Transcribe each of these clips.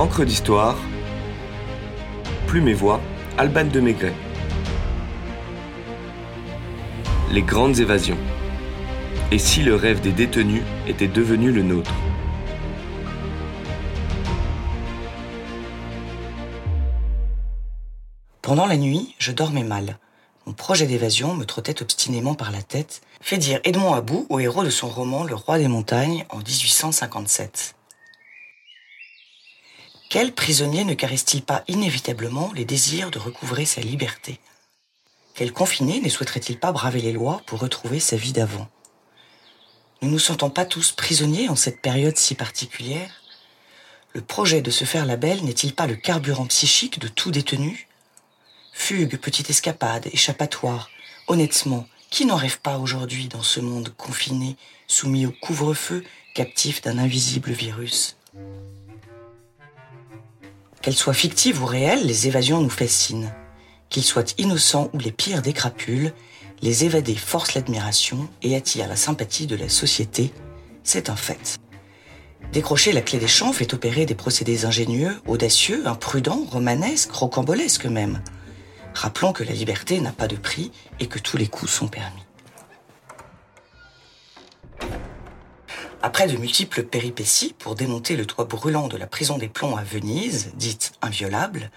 Encre d'histoire, Plume et Voix, Alban de Maigret. Les grandes évasions. Et si le rêve des détenus était devenu le nôtre? Pendant la nuit, je dormais mal. Mon projet d'évasion me trottait obstinément par la tête, fait dire Edmond About au héros de son roman Le roi des montagnes en 1857. Quel prisonnier ne caresse-t-il pas inévitablement les désirs de recouvrer sa liberté? Quel confiné ne souhaiterait-il pas braver les lois pour retrouver sa vie d'avant? Ne nous sentons pas tous prisonniers en cette période si particulière? Le projet de se faire la belle n'est-il pas le carburant psychique de tout détenu? Fugue, petite escapade, échappatoire, honnêtement, qui n'en rêve pas aujourd'hui dans ce monde confiné, soumis au couvre-feu, captif d'un invisible virus? Qu'elles soient fictives ou réelles, les évasions nous fascinent. Qu'ils soient innocents ou les pires des crapules, les évadés forcent l'admiration et attirent la sympathie de la société. C'est un fait. Décrocher la clé des champs fait opérer des procédés ingénieux, audacieux, imprudents, romanesques, rocambolesques même. Rappelons que la liberté n'a pas de prix et que tous les coups sont permis. Après de multiples péripéties pour démonter le toit brûlant de la prison des plombs à Venise, dite inviolable,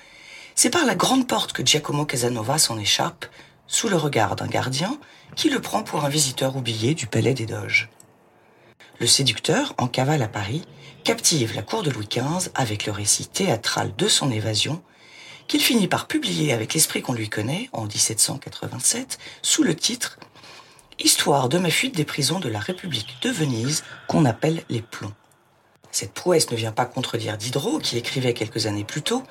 c'est par la grande porte que Giacomo Casanova s'en échappe, sous le regard d'un gardien qui le prend pour un visiteur oublié du palais des Doges. Le séducteur, en cavale à Paris, captive la cour de Louis XV avec le récit théâtral de son évasion, qu'il finit par publier avec l'esprit qu'on lui connaît en 1787 sous le titre Histoire de ma fuite des prisons de la République de Venise, qu'on appelle les plombs. Cette prouesse ne vient pas contredire Diderot, qui écrivait quelques années plus tôt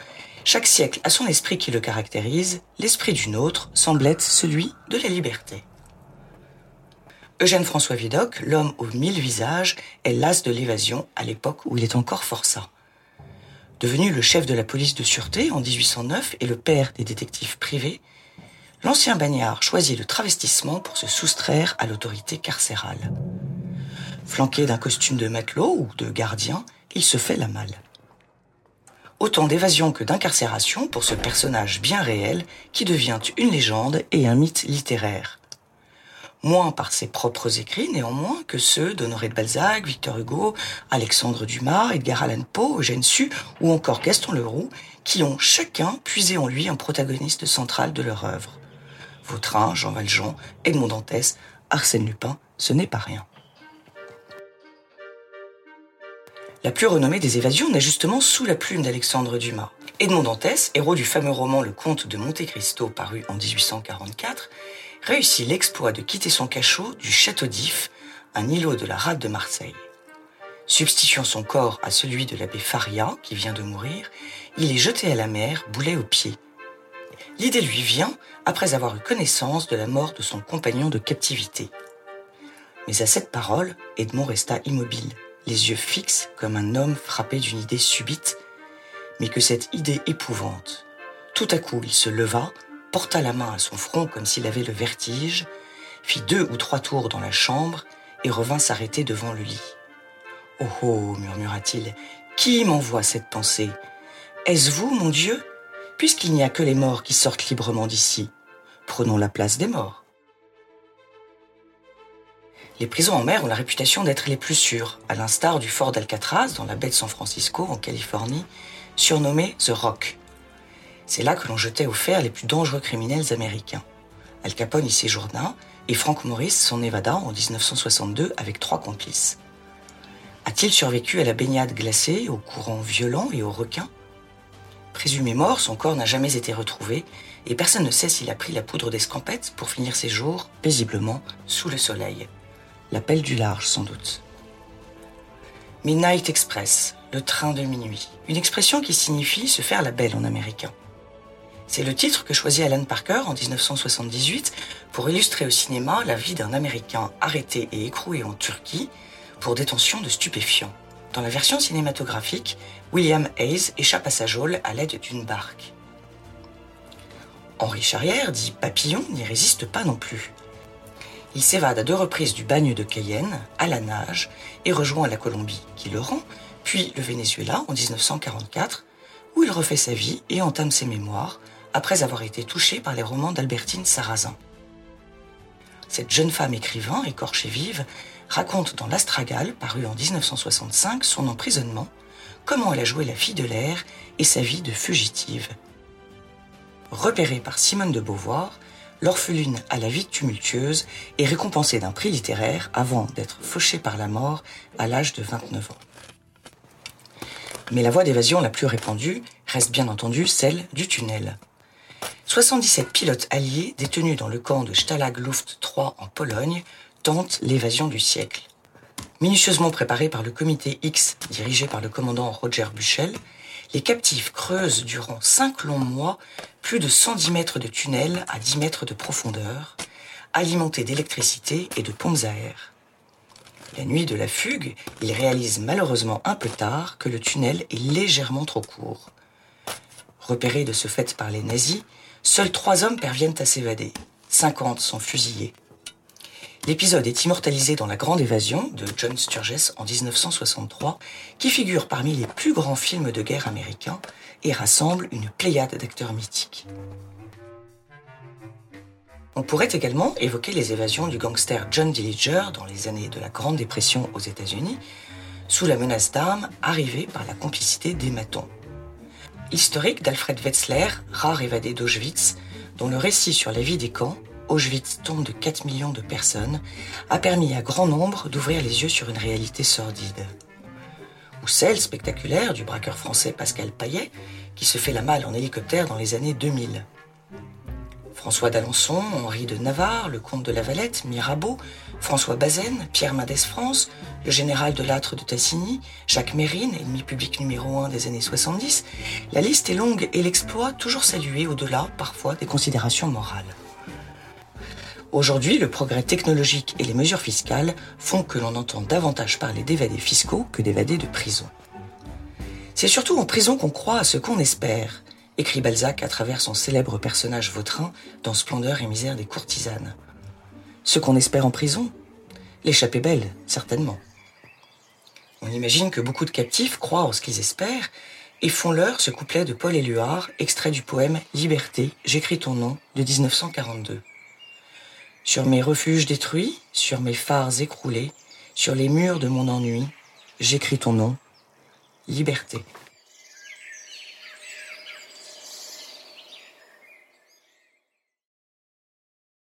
Chaque siècle a son esprit qui le caractérise, l'esprit d'une autre semble être celui de la liberté. Eugène François Vidocq, l'homme aux mille visages, est l'as de l'évasion à l'époque où il est encore forçat. Devenu le chef de la police de sûreté en 1809 et le père des détectives privés, l'ancien bagnard choisit le travestissement pour se soustraire à l'autorité carcérale. Flanqué d'un costume de matelot ou de gardien, il se fait la malle. Autant d'évasion que d'incarcération pour ce personnage bien réel qui devient une légende et un mythe littéraire. Moins par ses propres écrits néanmoins que ceux d'Honoré de Balzac, Victor Hugo, Alexandre Dumas, Edgar Allan Poe, Eugène Sue ou encore Gaston Leroux, qui ont chacun puisé en lui un protagoniste central de leur œuvre. Vautrin, Jean Valjean, Edmond Dantès, Arsène Lupin, ce n'est pas rien. La plus renommée des évasions naît justement sous la plume d'Alexandre Dumas. Edmond Dantès, héros du fameux roman Le Comte de Monte Cristo paru en 1844, réussit l'exploit de quitter son cachot du Château d'If, un îlot de la rade de Marseille. Substituant son corps à celui de l'abbé Faria, qui vient de mourir, il est jeté à la mer, boulet aux pieds. L'idée lui vient après avoir eu connaissance de la mort de son compagnon de captivité. Mais à cette parole, Edmond resta immobile, les yeux fixes comme un homme frappé d'une idée subite, mais que cette idée épouvante. Tout à coup, il se leva, porta la main à son front comme s'il avait le vertige, fit deux ou trois tours dans la chambre et revint s'arrêter devant le lit. Oh oh, murmura-t-il, qui m'envoie cette pensée? Est-ce vous, mon Dieu? Puisqu'il n'y a que les morts qui sortent librement d'ici, prenons la place des morts. Les prisons en mer ont la réputation d'être les plus sûres, à l'instar du fort d'Alcatraz dans la baie de San Francisco en Californie, surnommé The Rock. C'est là que l'on jetait au fer les plus dangereux criminels américains. Al Capone y séjourna et Frank Morris s'en évada en 1962 avec trois complices. A-t-il survécu à la baignade glacée, aux courants violents et aux requins? Présumé mort, son corps n'a jamais été retrouvé et personne ne sait s'il a pris la poudre d'escampette pour finir ses jours paisiblement sous le soleil. L'appel du large, sans doute. Midnight Express, le train de minuit, une expression qui signifie se faire la belle en américain. C'est le titre que choisit Alan Parker en 1978 pour illustrer au cinéma la vie d'un Américain arrêté et écroué en Turquie pour détention de stupéfiants. Dans la version cinématographique, William Hayes échappe à sa geôle à l'aide d'une barque. Henri Charrière, dit Papillon, n'y résiste pas non plus. Il s'évade à deux reprises du bagne de Cayenne, à la nage, et rejoint la Colombie, qui le rend, puis le Venezuela en 1944, où il refait sa vie et entame ses mémoires, après avoir été touché par les romans d'Albertine Sarrazin. Cette jeune femme écrivain, écorchée vive, raconte dans L'Astragale, paru en 1965, son emprisonnement, comment elle a joué la fille de l'air et sa vie de fugitive. Repérée par Simone de Beauvoir, l'orpheline à la vie tumultueuse est récompensée d'un prix littéraire avant d'être fauchée par la mort à l'âge de 29 ans. Mais la voie d'évasion la plus répandue reste bien entendu celle du tunnel. 77 pilotes alliés détenus dans le camp de Stalag Luft 3 en Pologne tentent l'évasion du siècle. Minutieusement préparés par le comité X dirigé par le commandant Roger Buchel, les captifs creusent durant cinq longs mois plus de 110 mètres de tunnels à 10 mètres de profondeur, alimentés d'électricité et de pompes à air. La nuit de la fugue, ils réalisent malheureusement un peu tard que le tunnel est légèrement trop court. Repérés de ce fait par les nazis, seuls trois hommes parviennent à s'évader. 50 sont fusillés. L'épisode est immortalisé dans La Grande Évasion de John Sturges en 1963, qui figure parmi les plus grands films de guerre américains et rassemble une pléiade d'acteurs mythiques. On pourrait également évoquer les évasions du gangster John Dillinger dans les années de la Grande Dépression aux États-Unis, sous la menace d'armes arrivée par la complicité des matons. Historique d'Alfred Wetzler, rare évadé d'Auschwitz, dont le récit sur la vie des camps Auschwitz tombe de 4 millions de personnes, a permis à grand nombre d'ouvrir les yeux sur une réalité sordide. Ou celle spectaculaire du braqueur français Pascal Paillet, qui se fait la malle en hélicoptère dans les années 2000. François d'Alençon, Henri de Navarre, le comte de la Valette, Mirabeau, François Bazaine, Pierre Mendès France, le général de Lattre de Tassigny, Jacques Mérine, ennemi public numéro un des années 70, la liste est longue et l'exploit toujours salué au-delà, parfois, des considérations morales. Aujourd'hui, le progrès technologique et les mesures fiscales font que l'on entend davantage parler d'évadés fiscaux que d'évadés de prison. C'est surtout en prison qu'on croit à ce qu'on espère, écrit Balzac à travers son célèbre personnage vautrin dans Splendeur et misère des courtisanes. Ce qu'on espère en prison L'échappée belle, certainement. On imagine que beaucoup de captifs croient en ce qu'ils espèrent et font leur ce couplet de Paul Éluard, extrait du poème Liberté, j'écris ton nom de 1942. Sur mes refuges détruits, sur mes phares écroulés, sur les murs de mon ennui, j'écris ton nom, liberté.